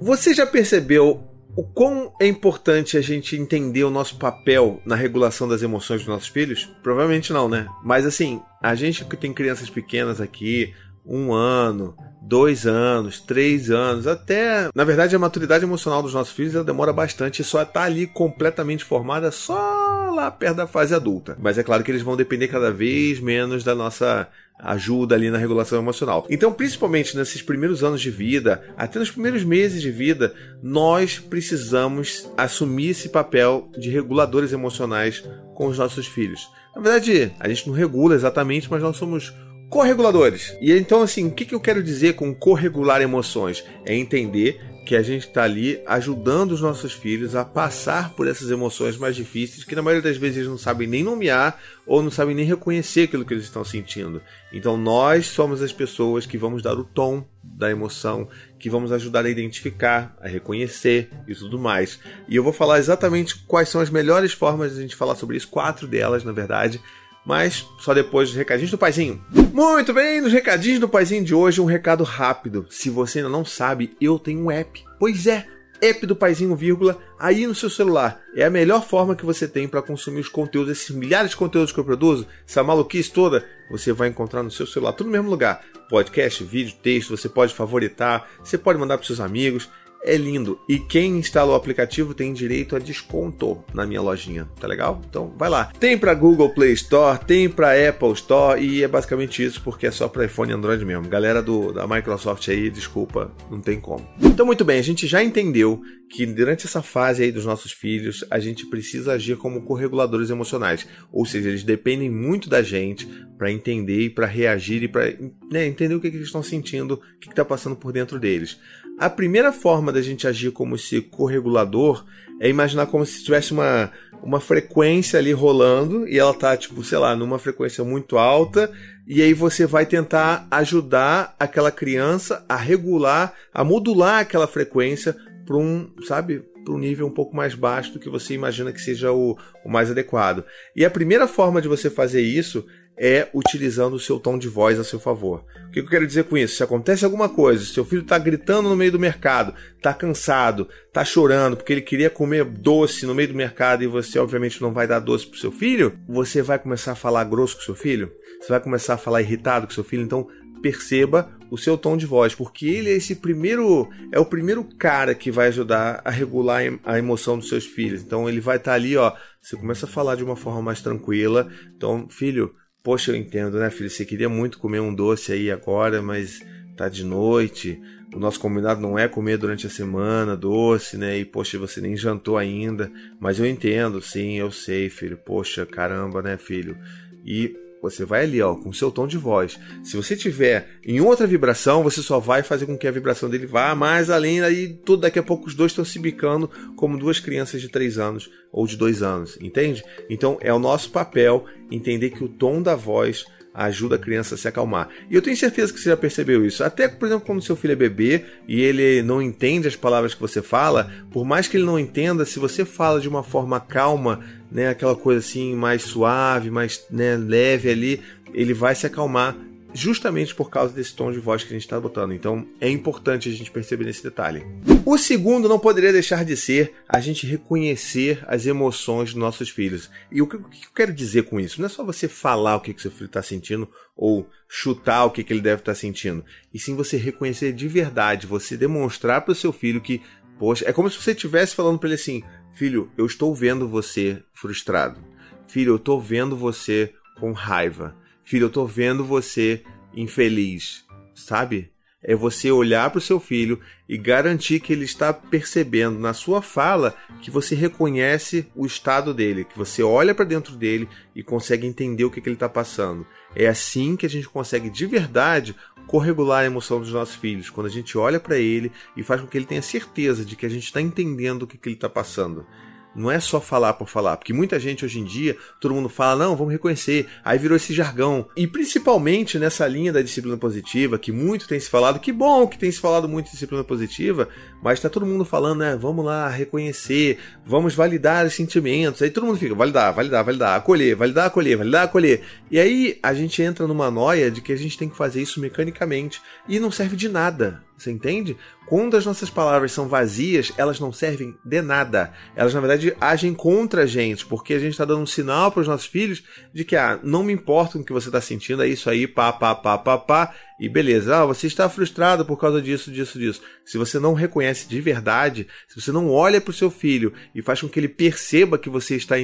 Você já percebeu o quão é importante a gente entender o nosso papel na regulação das emoções dos nossos filhos? Provavelmente não, né? Mas assim, a gente que tem crianças pequenas aqui, um ano, dois anos, três anos, até. Na verdade, a maturidade emocional dos nossos filhos demora bastante e só está ali completamente formada só lá perto da fase adulta. Mas é claro que eles vão depender cada vez menos da nossa ajuda ali na regulação emocional. Então, principalmente nesses primeiros anos de vida, até nos primeiros meses de vida, nós precisamos assumir esse papel de reguladores emocionais com os nossos filhos. Na verdade, a gente não regula exatamente, mas nós somos correguladores. E então, assim, o que, eu quero dizer com corregular emoções? É entender que a gente está ali ajudando os nossos filhos a passar por essas emoções mais difíceis que na maioria das vezes eles não sabem nem nomear ou não sabem nem reconhecer aquilo que eles estão sentindo. Então nós somos as pessoas que vamos dar o tom da emoção, que vamos ajudar a identificar, a reconhecer e tudo mais. E eu vou falar exatamente quais são as melhores formas de a gente falar sobre isso, quatro delas na verdade, mas só depois dos recadinhos do paizinho. Muito bem, nos recadinhos do paizinho de hoje, um recado rápido. Se você ainda não sabe, eu tenho um app. Pois é, app do paizinho, vírgula, aí no seu celular. É a melhor forma que você tem para consumir os conteúdos, esses milhares de conteúdos que eu produzo, essa maluquice toda, você vai encontrar no seu celular, tudo no mesmo lugar. Podcast, vídeo, texto, você pode favoritar, você pode mandar para seus amigos é lindo. E quem instala o aplicativo tem direito a desconto na minha lojinha, tá legal? Então vai lá. Tem para Google Play Store, tem para Apple Store e é basicamente isso porque é só para iPhone e Android mesmo. Galera do, da Microsoft aí, desculpa, não tem como. Então muito bem, a gente já entendeu que durante essa fase aí dos nossos filhos, a gente precisa agir como correguladores emocionais, ou seja, eles dependem muito da gente para entender e para reagir e para né, entender o que, que, eles estão sentindo, o que está passando por dentro deles. A primeira forma da gente agir como esse corregulador é imaginar como se tivesse uma, uma frequência ali rolando e ela tá, tipo, sei lá, numa frequência muito alta, e aí você vai tentar ajudar aquela criança a regular, a modular aquela frequência para um, sabe, para um nível um pouco mais baixo do que você imagina que seja o, o mais adequado. E a primeira forma de você fazer isso é utilizando o seu tom de voz a seu favor. O que eu quero dizer com isso? Se acontece alguma coisa, se seu filho está gritando no meio do mercado, está cansado, está chorando porque ele queria comer doce no meio do mercado e você obviamente não vai dar doce para seu filho, você vai começar a falar grosso com seu filho? Você vai começar a falar irritado com seu filho? Então perceba o seu tom de voz, porque ele é esse primeiro, é o primeiro cara que vai ajudar a regular a emoção dos seus filhos. Então ele vai estar tá ali, ó, você começa a falar de uma forma mais tranquila. Então, filho, Poxa, eu entendo, né, filho? Você queria muito comer um doce aí agora, mas tá de noite. O nosso combinado não é comer durante a semana doce, né? E poxa, você nem jantou ainda. Mas eu entendo, sim, eu sei, filho. Poxa, caramba, né, filho? E você vai ali, ó, com seu tom de voz. Se você tiver em outra vibração, você só vai fazer com que a vibração dele vá mais além, aí tudo daqui a pouco os dois estão se bicando como duas crianças de 3 anos ou de 2 anos, entende? Então é o nosso papel entender que o tom da voz ajuda a criança a se acalmar. E eu tenho certeza que você já percebeu isso. Até, por exemplo, quando seu filho é bebê e ele não entende as palavras que você fala, por mais que ele não entenda, se você fala de uma forma calma, né, aquela coisa assim mais suave, mais né, leve ali, ele vai se acalmar justamente por causa desse tom de voz que a gente está botando. Então é importante a gente perceber esse detalhe. O segundo não poderia deixar de ser a gente reconhecer as emoções dos nossos filhos. E o que, o que eu quero dizer com isso? Não é só você falar o que, que seu filho está sentindo ou chutar o que, que ele deve estar tá sentindo, e sim você reconhecer de verdade, você demonstrar para o seu filho que, poxa, é como se você estivesse falando para ele assim: filho, eu estou vendo você frustrado. Filho, eu estou vendo você com raiva Filho, eu tô vendo você infeliz, sabe? É você olhar para o seu filho e garantir que ele está percebendo na sua fala que você reconhece o estado dele, que você olha para dentro dele e consegue entender o que, que ele está passando. É assim que a gente consegue de verdade corregular a emoção dos nossos filhos, quando a gente olha para ele e faz com que ele tenha certeza de que a gente está entendendo o que, que ele está passando. Não é só falar por falar, porque muita gente hoje em dia, todo mundo fala, não, vamos reconhecer, aí virou esse jargão. E principalmente nessa linha da disciplina positiva, que muito tem se falado, que bom que tem se falado muito de disciplina positiva, mas está todo mundo falando, né, vamos lá, reconhecer, vamos validar os sentimentos. Aí todo mundo fica, validar, validar, validar, acolher, validar, acolher, validar, acolher. E aí a gente entra numa noia de que a gente tem que fazer isso mecanicamente e não serve de nada Você entende? Quando as nossas palavras são vazias, elas não servem de nada. Elas, na verdade, agem contra a gente, porque a gente está dando um sinal para os nossos filhos de que, ah, não me importa o que você está sentindo, é isso aí, pá, pá, pá, pá, pá, e beleza. Ah, você está frustrado por causa disso, disso, disso. Se você não reconhece de verdade, se você não olha para o seu filho e faz com que ele perceba que você está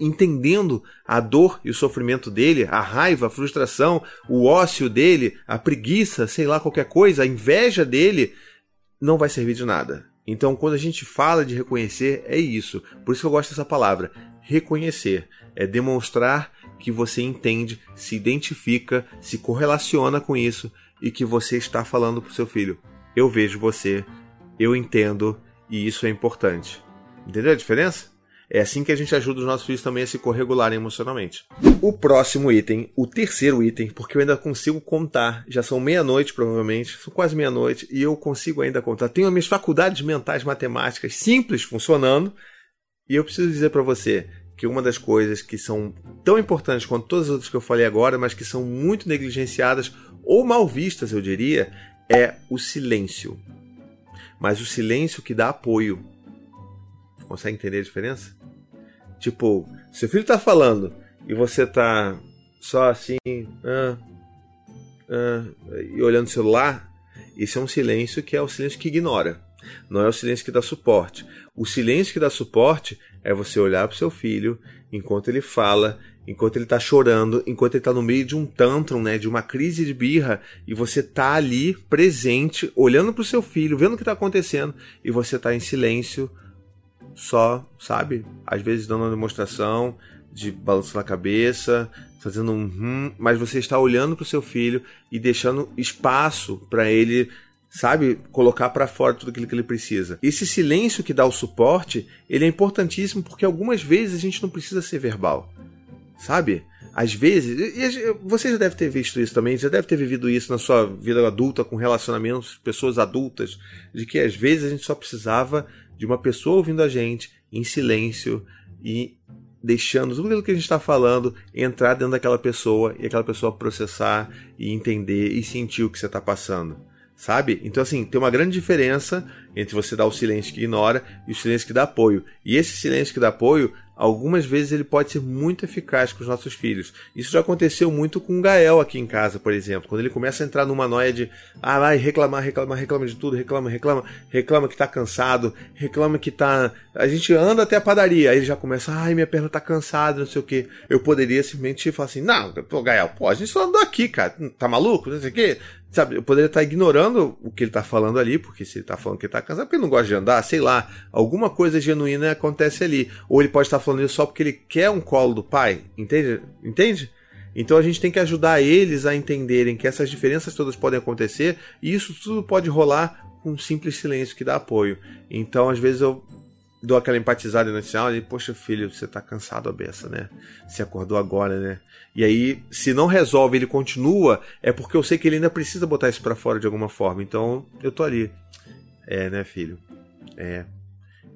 entendendo a dor e o sofrimento dele, a raiva, a frustração, o ócio dele, a preguiça, sei lá, qualquer coisa, a inveja dele, não vai servir de nada. Então, quando a gente fala de reconhecer, é isso. Por isso que eu gosto dessa palavra. Reconhecer é demonstrar que você entende, se identifica, se correlaciona com isso e que você está falando para o seu filho. Eu vejo você, eu entendo e isso é importante. Entendeu a diferença? É assim que a gente ajuda os nossos filhos também a se corregularem emocionalmente. O próximo item, o terceiro item, porque eu ainda consigo contar, já são meia-noite provavelmente, são quase meia-noite, e eu consigo ainda contar. Tenho as minhas faculdades mentais matemáticas simples funcionando, e eu preciso dizer para você que uma das coisas que são tão importantes quanto todas as outras que eu falei agora, mas que são muito negligenciadas ou mal vistas, eu diria, é o silêncio. Mas o silêncio que dá apoio. Consegue entender a diferença? Tipo, seu filho tá falando e você tá só assim, ah, ah, e olhando o celular, isso é um silêncio que é o silêncio que ignora. Não é o silêncio que dá suporte. O silêncio que dá suporte é você olhar para o seu filho enquanto ele fala, enquanto ele está chorando, enquanto ele está no meio de um tantrum, né, de uma crise de birra, e você tá ali presente, olhando para o seu filho, vendo o que está acontecendo, e você está em silêncio, só, sabe? Às vezes dando uma demonstração de balanço na cabeça, fazendo um hum, mas você está olhando para o seu filho e deixando espaço para ele, sabe, colocar para fora tudo aquilo que ele precisa. Esse silêncio que dá o suporte, ele é importantíssimo porque algumas vezes a gente não precisa ser verbal, sabe? Às vezes, e você já deve ter visto isso também, já deve ter vivido isso na sua vida adulta com relacionamentos, pessoas adultas, de que às vezes a gente só precisava de uma pessoa ouvindo a gente em silêncio e deixando tudo aquilo que a gente está falando entrar dentro daquela pessoa e aquela pessoa processar e entender e sentir o que você está passando. Sabe? Então, assim, tem uma grande diferença entre você dar o silêncio que ignora e o silêncio que dá apoio. E esse silêncio que dá apoio algumas vezes ele pode ser muito eficaz com os nossos filhos. Isso já aconteceu muito com o Gael aqui em casa, por exemplo. Quando ele começa a entrar numa noia de ah, vai reclamar, reclamar, reclama de tudo, reclama, reclama, reclama que tá cansado, reclama que tá. A gente anda até a padaria, aí ele já começa, ai, minha perna tá cansada, não sei o que. Eu poderia simplesmente falar assim, não, pô, Gael, pô, a gente só andou aqui, cara, tá maluco, não sei o que. Sabe, eu poderia estar ignorando o que ele está falando ali, porque se ele está falando que está cansado, porque ele não gosta de andar, sei lá, alguma coisa genuína acontece ali. Ou ele pode estar falando isso só porque ele quer um colo do pai, entende? Entende? Então a gente tem que ajudar eles a entenderem que essas diferenças todas podem acontecer e isso tudo pode rolar com um simples silêncio que dá apoio. Então, às vezes eu dou aquela empatizada inicial e, poxa, filho, você tá cansado a beça, né? Se acordou agora, né? E aí, se não resolve, ele continua, é porque eu sei que ele ainda precisa botar isso para fora de alguma forma. Então, eu tô ali. É, né, filho? É.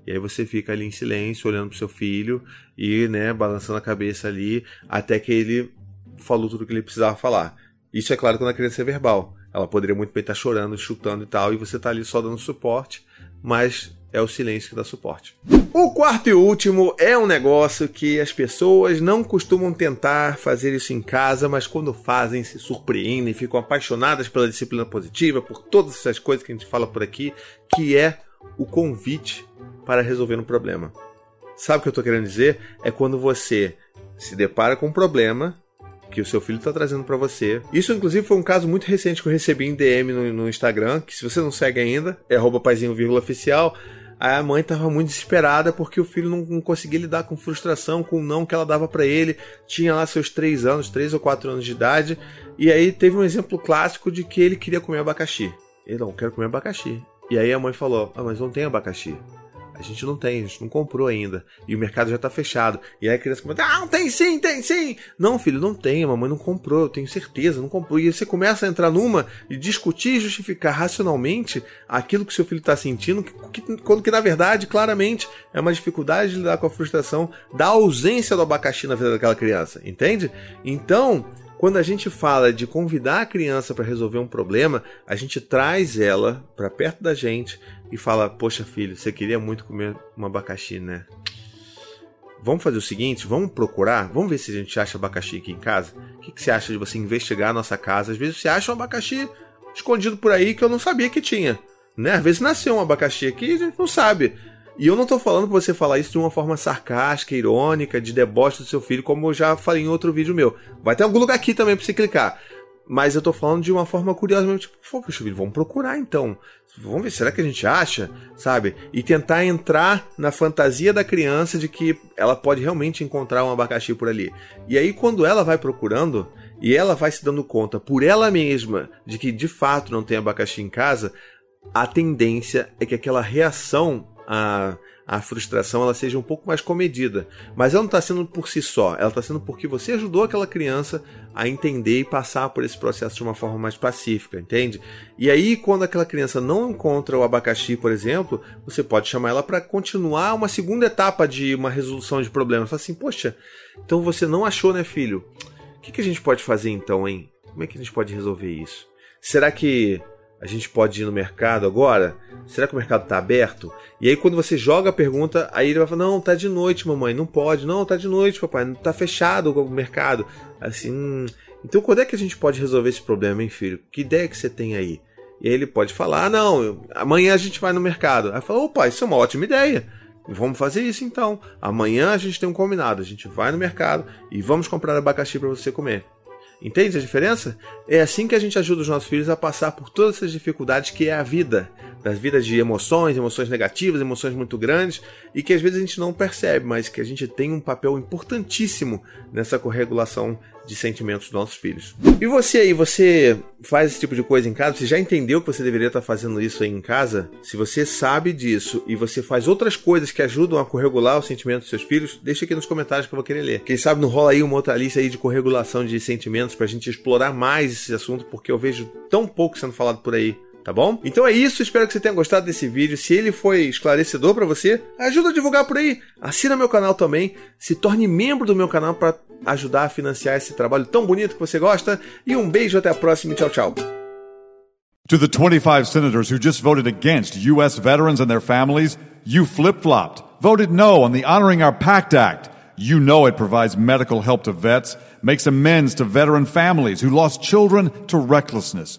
E aí você fica ali em silêncio, olhando pro seu filho e, né, balançando a cabeça ali, até que ele falou tudo o que ele precisava falar. Isso é claro quando a criança é verbal. Ela poderia muito bem estar chorando, chutando e tal, e você tá ali só dando suporte, mas é o silêncio que dá suporte. O quarto e último é um negócio que as pessoas não costumam tentar fazer isso em casa, mas quando fazem se surpreendem, ficam apaixonadas pela disciplina positiva, por todas essas coisas que a gente fala por aqui, que é o convite para resolver um problema. Sabe o que eu estou querendo dizer? É quando você se depara com um problema que o seu filho está trazendo para você. Isso, inclusive, foi um caso muito recente que eu recebi em DM no, no Instagram, que se você não segue ainda, é arroba oficial a mãe estava muito desesperada porque o filho não, não, conseguia lidar com frustração, com o não que ela dava para ele. Tinha lá seus três anos, três ou quatro anos de idade. E aí teve um exemplo clássico de que ele queria comer abacaxi. Ele não, quero comer abacaxi. E aí a mãe falou: Ah, mas não tem abacaxi. A gente não tem, a gente não comprou ainda. E o mercado já tá fechado. E aí a criança começa, ah, tem sim, tem sim. Não, filho, não tem, a mamãe não comprou, eu tenho certeza, não comprou. E você começa a entrar numa e discutir e justificar racionalmente aquilo que seu filho está sentindo, que, que, quando que na verdade, claramente, é uma dificuldade de lidar com a frustração da ausência do abacaxi na vida daquela criança, entende? Então, quando a gente fala de convidar a criança para resolver um problema, a gente traz ela para perto da gente e fala: Poxa, filho, você queria muito comer um abacaxi, né? Vamos fazer o seguinte, vamos procurar, vamos ver se a gente acha abacaxi aqui em casa. O que, que você acha de você investigar a nossa casa? Às vezes você acha um abacaxi escondido por aí que eu não sabia que tinha. Né? Às vezes nasceu um abacaxi aqui e a gente não sabe. E eu não tô falando pra você falar isso de uma forma sarcástica, irônica, de deboche do seu filho, como eu já falei em outro vídeo meu. Vai ter algum lugar aqui também pra você clicar. Mas eu tô falando de uma forma curiosa mesmo, tipo, poxa, filho, vamos procurar então. Vamos ver, será que a gente acha? Sabe? E tentar entrar na fantasia da criança de que ela pode realmente encontrar um abacaxi por ali. E aí, quando ela vai procurando, e ela vai se dando conta por ela mesma de que de fato não tem abacaxi em casa, a tendência é que aquela reação a, a frustração ela seja um pouco mais comedida. Mas ela não está sendo por si só, ela está sendo porque você ajudou aquela criança a entender e passar por esse processo de uma forma mais pacífica, entende? E aí, quando aquela criança não encontra o abacaxi, por exemplo, você pode chamar ela para continuar uma segunda etapa de uma resolução de problemas. Fala assim, poxa, então você não achou, né, filho? O que, que a gente pode fazer então, hein? Como é que a gente pode resolver isso? Será que a gente pode ir no mercado agora? Será que o mercado está aberto? E aí quando você joga a pergunta, aí ele vai falar: "Não, tá de noite, mamãe, não pode. Não, tá de noite, papai, não tá fechado o mercado". Assim, hum, então quando é que a gente pode resolver esse problema, hein, filho? Que ideia que você tem aí? E aí ele pode falar: ah, "Não, amanhã a gente vai no mercado". Aí fala: "Opa, isso é uma ótima ideia". Vamos fazer isso então. Amanhã a gente tem um combinado. A gente vai no mercado e vamos comprar abacaxi para você comer. Entende a diferença? É assim que a gente ajuda os nossos filhos a passar por todas essas dificuldades que é a vida. Das vidas de emoções, emoções negativas, emoções muito grandes, e que às vezes a gente não percebe, mas que a gente tem um papel importantíssimo nessa corregulação de sentimentos dos nossos filhos. E você aí, você faz esse tipo de coisa em casa? Você já entendeu que você deveria estar fazendo isso aí em casa? Se você sabe disso e você faz outras coisas que ajudam a corregular os sentimentos dos seus filhos, deixa aqui nos comentários que eu vou querer ler. Quem sabe não rola aí uma outra lista aí de corregulação de sentimentos pra gente explorar mais esse assunto, porque eu vejo tão pouco sendo falado por aí tá bom? Então é isso, espero que você tenha gostado desse vídeo. Se ele foi esclarecedor para você, ajuda a divulgar por aí. Assina meu canal também, se torne membro do meu canal para ajudar a financiar esse trabalho tão bonito que você gosta. E um beijo, até a próxima tchau, tchau. To the 25 senators who just voted against U.S. veterans and their families, you flip flopped, voted no on the Honoring Our Pact Act. You know it provides medical help to vets, makes amends to veteran families who lost children to recklessness.